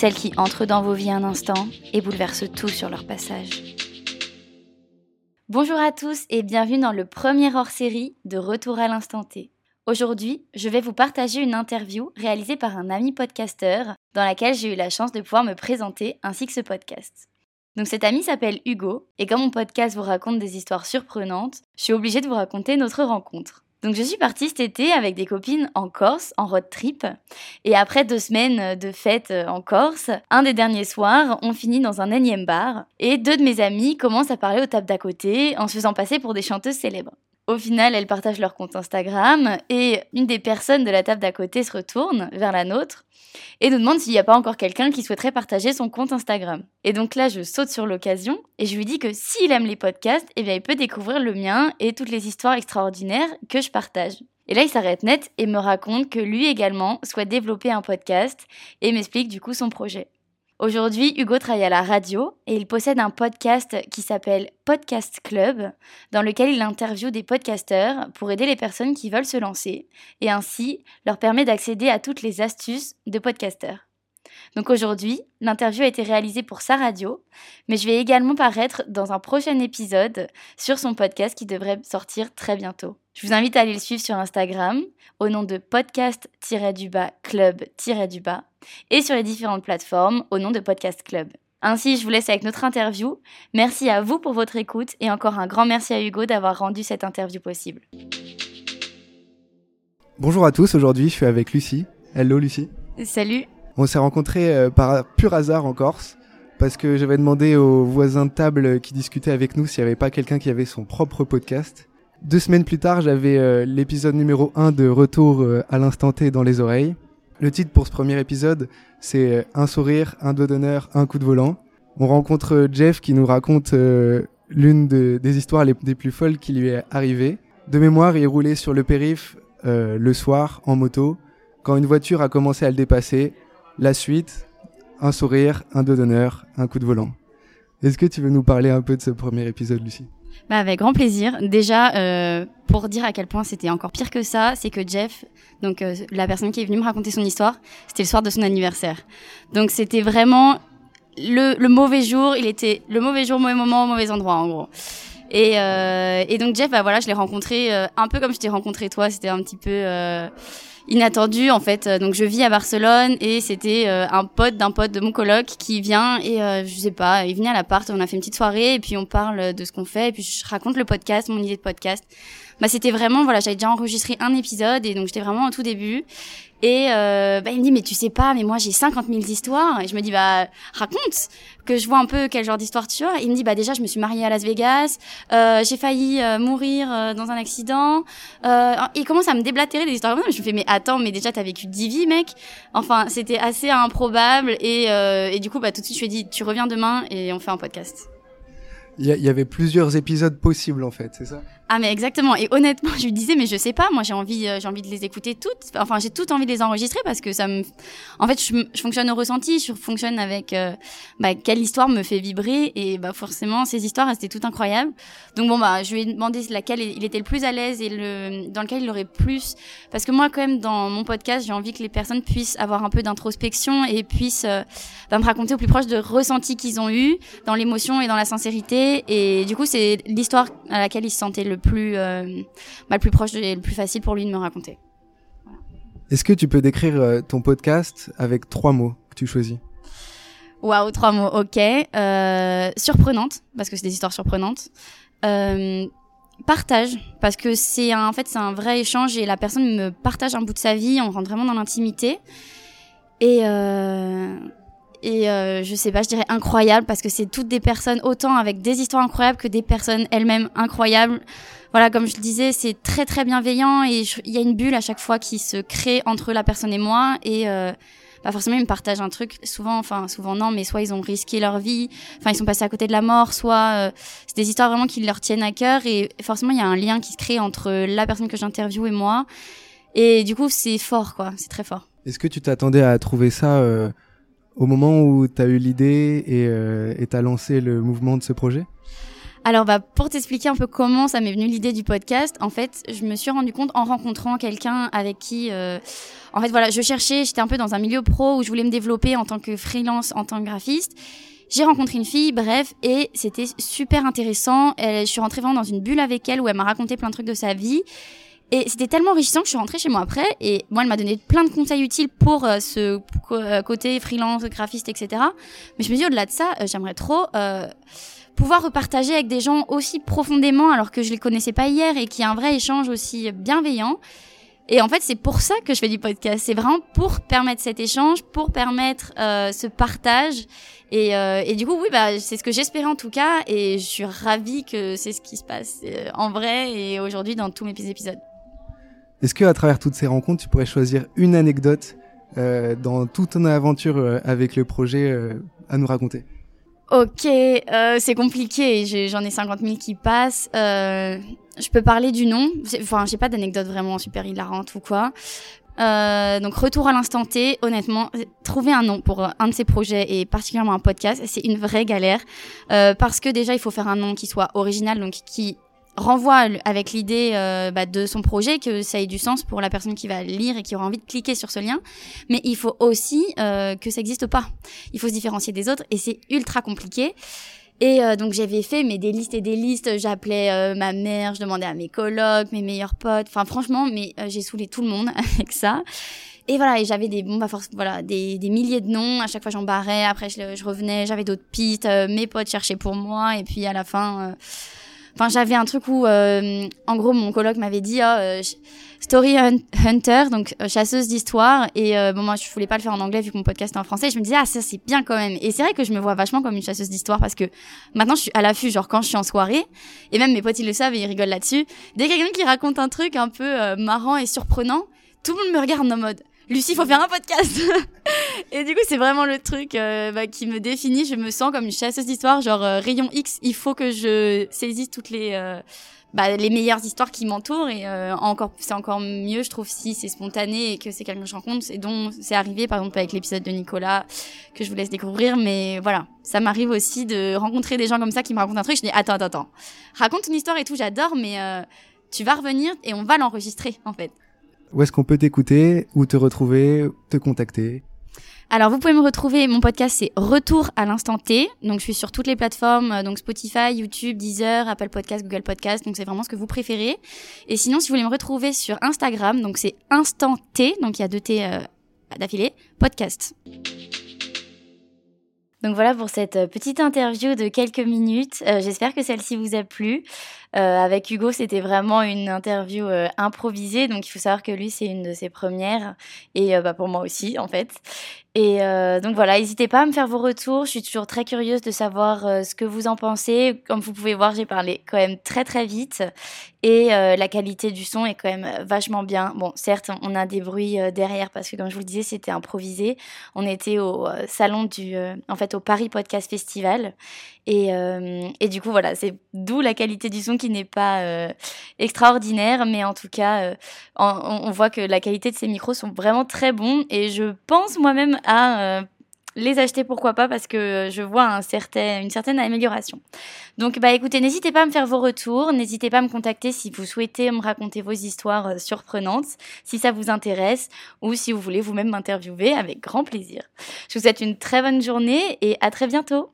celles qui entrent dans vos vies un instant et bouleversent tout sur leur passage. Bonjour à tous et bienvenue dans le premier hors-série de Retour à l'instant T. Aujourd'hui, je vais vous partager une interview réalisée par un ami podcasteur dans laquelle j'ai eu la chance de pouvoir me présenter ainsi que ce podcast. Donc cet ami s'appelle Hugo et comme mon podcast vous raconte des histoires surprenantes, je suis obligée de vous raconter notre rencontre. Donc je suis partie cet été avec des copines en Corse, en road trip. Et après deux semaines de fête en Corse, un des derniers soirs, on finit dans un énième bar. Et deux de mes amies commencent à parler aux tables d'à côté en se faisant passer pour des chanteuses célèbres. Au final, elles partagent leur compte Instagram et une des personnes de la table d'à côté se retourne vers la nôtre et nous demande s'il n'y a pas encore quelqu'un qui souhaiterait partager son compte Instagram. Et donc là, je saute sur l'occasion et je lui dis que s'il aime les podcasts, eh bien, il peut découvrir le mien et toutes les histoires extraordinaires que je partage. Et là, il s'arrête net et me raconte que lui également souhaite développer un podcast et m'explique du coup son projet. Aujourd'hui, Hugo travaille à la radio et il possède un podcast qui s'appelle Podcast Club, dans lequel il interviewe des podcasteurs pour aider les personnes qui veulent se lancer et ainsi leur permet d'accéder à toutes les astuces de podcasteurs. Donc aujourd'hui, l'interview a été réalisée pour sa radio, mais je vais également paraître dans un prochain épisode sur son podcast qui devrait sortir très bientôt. Je vous invite à aller le suivre sur Instagram au nom de podcast-du-bas club-du-bas et sur les différentes plateformes au nom de Podcast Club. Ainsi, je vous laisse avec notre interview. Merci à vous pour votre écoute et encore un grand merci à Hugo d'avoir rendu cette interview possible. Bonjour à tous, aujourd'hui je suis avec Lucie. Hello Lucie. Salut On s'est rencontrés euh, par pur hasard en Corse parce que j'avais demandé aux voisins de table qui discutaient avec nous s'il n'y avait pas quelqu'un qui avait son propre podcast. Deux semaines plus tard, j'avais euh, l'épisode numéro 1 de Retour euh, à l'instant T dans les oreilles. Le titre pour ce premier épisode, c'est Un sourire, un doigt d'honneur, un coup de volant. On rencontre Jeff qui nous raconte l'une de- des histoires les, plus folles qui lui est arrivée. De mémoire, il roulait sur le périph' le soir en moto quand une voiture a commencé à le dépasser. La suite, un sourire, un doigt d'honneur, un coup de volant. Est-ce que tu veux nous parler un peu de ce premier épisode, Lucie? Bah avec grand plaisir. Déjà, euh, pour dire à quel point c'était encore pire que ça, c'est que Jeff, donc euh, la personne qui est venue me raconter son histoire, c'était le soir de son anniversaire. Donc c'était vraiment le, mauvais jour. Il était le mauvais jour, mauvais moment, mauvais endroit en gros. Et, euh, donc Jeff, bah voilà, je l'ai rencontré un peu comme je t'ai rencontré toi. C'était un petit peu inattendu en fait. Euh, Donc je vis à Barcelone et c'était euh, un pote d'un pote de mon coloc qui vient et euh, je sais pas, il venait à l'appart, on a fait une petite soirée et puis on parle de ce qu'on fait et puis je raconte le podcast, mon idée de podcast. Bah c'était vraiment voilà, j'avais déjà enregistré un épisode et donc j'étais vraiment au tout début. Et euh, bah, il me dit mais tu sais pas mais moi j'ai 50 000 histoires et je me dis bah raconte que je vois un peu quel genre d'histoire tu as. Il me dit bah déjà je me suis mariée à Las Vegas, euh, j'ai failli euh, mourir euh, dans un accident. Euh, il commence à me déblatérer des histoires comme ça. Je me fais mais attends mais déjà t'as vécu 10 vies mec. Enfin c'était assez improbable et, et du coup bah tout de suite je lui ai dit tu reviens demain et on fait un podcast. Il y, avait plusieurs épisodes possibles en fait, c'est ça? Ah mais exactement. Et honnêtement je lui disais mais je sais pas moi j'ai envie euh, j'ai envie de les écouter toutes. Enfin j'ai toutes envie de les enregistrer parce que ça me en fait je, je fonctionne au ressenti je fonctionne avec euh, bah, quelle histoire me fait vibrer et bah forcément ces histoires elles étaient toutes incroyables donc bon bah je lui ai demandé laquelle il était le plus à l'aise et le dans lequel il aurait plus. Parce que moi quand même dans mon podcast j'ai envie que les personnes puissent avoir un peu d'introspection et puissent euh, bah, me raconter au plus proche de ressentis qu'ils ont eu dans l'émotion et dans la sincérité et du coup c'est l'histoire à laquelle il se sentait le plus euh, bah, le plus proche et le plus facile pour lui de me raconter. Est-ce que tu peux décrire euh, ton podcast avec trois mots que tu choisis? Waouh, trois mots, ok. Euh, surprenante, parce que c'est des histoires surprenantes. Euh, partage, parce que c'est un, en fait c'est un vrai échange et la personne me partage un bout de sa vie, on rentre vraiment dans l'intimité. Et euh, et euh, je sais pas, je dirais incroyable parce que c'est toutes des personnes autant avec des histoires incroyables que des personnes elles-mêmes incroyables. Voilà, comme je le disais, c'est très très bienveillant et il y a une bulle à chaque fois qui se crée entre la personne et moi et euh, pas forcément ils me partagent un truc. Souvent, enfin souvent non, mais soit ils ont risqué leur vie, enfin ils sont passés à côté de la mort, soit euh, c'est des histoires vraiment qui leur tiennent à cœur et forcément il y a un lien qui se crée entre la personne que j'interviewe et moi. Et du coup c'est fort quoi, c'est très fort. Est-ce que tu t'attendais à trouver ça euh, au moment où tu as eu l'idée et euh, tu as lancé le mouvement de ce projet? Alors, bah, pour t'expliquer un peu comment ça m'est venu l'idée du podcast, en fait, je me suis rendu compte en rencontrant quelqu'un avec qui, euh, en fait, voilà, je cherchais, j'étais un peu dans un milieu pro où je voulais me développer en tant que freelance, en tant que graphiste. J'ai rencontré une fille, bref, et c'était super intéressant. je suis rentrée vraiment dans une bulle avec elle où elle m'a raconté plein de trucs de sa vie. Et c'était tellement enrichissant que je suis rentrée chez moi après. Et moi, elle m'a donné plein de conseils utiles pour euh, ce euh, côté freelance, graphiste, etc. Mais je me dis, au-delà de ça, j'aimerais trop pouvoir repartager avec des gens aussi profondément alors que je les connaissais pas hier et qui y a un vrai échange aussi bienveillant. Et en fait, c'est pour ça que je fais du podcast. C'est vraiment pour permettre cet échange, pour permettre euh, ce partage. Et, euh, et, du coup, oui, bah, c'est ce que j'espérais en tout cas. Et je suis ravie que c'est ce qui se passe euh, en vrai et aujourd'hui dans tous mes épisodes. Est-ce que à travers toutes ces rencontres, tu pourrais choisir une anecdote euh, dans toute ton aventure euh, avec le projet euh, à nous raconter? Ok, euh, c'est compliqué. J'en ai, 50 000 qui passent. Euh, je peux parler du nom. Enfin, j'ai pas d'anecdote vraiment super hilarante ou quoi. Euh, donc retour à l'instant T, honnêtement, trouver un nom pour un de ces projets et particulièrement un podcast, c'est une vraie galère euh, parce que déjà il faut faire un nom qui soit original, donc qui renvoie avec l'idée euh, bah, de son projet que ça ait du sens pour la personne qui va lire et qui aura envie de cliquer sur ce lien. Mais il faut aussi euh, que ça n'existe pas. Il faut se différencier des autres et c'est ultra compliqué. Et euh, donc j'avais fait mais des listes et des listes. J'appelais ma mère, je demandais à mes colocs, mes meilleurs potes. Enfin franchement, mais j'ai saoulé tout le monde avec ça. Et voilà, et j'avais des bon bah force voilà des, des milliers de noms. À chaque fois j'en barrais. Après je, je revenais, j'avais d'autres pistes. mes potes cherchaient pour moi et puis à la fin Enfin, j'avais un truc où, euh, en gros, mon coloc m'avait dit oh, euh, Story Hunter, donc euh, chasseuse d'histoire. Et bon, moi, je voulais pas le faire en anglais vu que mon podcast est en français. je me disais ah ça c'est bien quand même. Et c'est vrai que je me vois vachement comme une chasseuse d'histoire parce que maintenant je suis à l'affût, genre quand je suis en soirée. Et même mes potes ils le savent et ils rigolent là-dessus. Dès quelqu'un qui raconte un truc un peu marrant et surprenant, tout le monde me regarde en mode Lucie, faut faire un podcast. et du coup, c'est vraiment le truc euh, bah, qui me définit. Je me sens comme une chasseuse d'histoire, genre euh, rayon X. Il faut que je saisisse toutes les euh, bah, les meilleures histoires qui m'entourent. Et encore, c'est encore mieux, je trouve, si c'est spontané et que c'est quelqu'un que je rencontre. Et dont c'est arrivé, par exemple, avec l'épisode de Nicolas que je vous laisse découvrir. Mais voilà, ça m'arrive aussi de rencontrer des gens comme ça qui me racontent un truc. Je dis attends, attends, attends, raconte une histoire et tout. J'adore, mais tu vas revenir et on va l'enregistrer en fait. Où est-ce qu'on peut t'écouter, ou te retrouver, te contacter? Alors, vous pouvez me retrouver, mon podcast c'est Retour à l'instant T. Donc, je suis sur toutes les plateformes, euh, donc Spotify, YouTube, Deezer, Apple Podcast, Google Podcast. Donc, c'est vraiment ce que vous préférez. Et sinon, si vous voulez me retrouver sur Instagram, donc c'est Instant T, donc il y a deux T euh, d'affilée, podcast. Donc voilà pour cette euh, petite interview de quelques minutes. J'espère que celle-ci vous a plu. Euh, avec Hugo, c'était vraiment une interview euh, improvisée, donc il faut savoir que lui, c'est une de ses premières, et euh, bah, pour moi aussi, en fait. Et euh, donc voilà, n'hésitez pas à me faire vos retours. Je suis toujours très curieuse de savoir euh, ce que vous en pensez. Comme vous pouvez voir, j'ai parlé quand même très très vite et euh, la qualité du son est quand même vachement bien. Bon, certes, on a des bruits derrière parce que comme je vous le disais, c'était improvisé. On était au salon du, en fait, au Paris Podcast Festival et, et du coup voilà, c'est d'où la qualité du son qui n'est pas extraordinaire, mais en tout cas, on, on voit que la qualité de ces micros sont vraiment très bons et je pense moi-même à euh, les acheter, pourquoi pas, parce que je vois une certaine amélioration. Donc, bah écoutez, n'hésitez pas à me faire vos retours, n'hésitez pas à me contacter si vous souhaitez me raconter vos histoires euh, surprenantes, si ça vous intéresse, ou si vous voulez vous-même m'interviewer, avec grand plaisir. Je vous souhaite une très bonne journée et à très bientôt.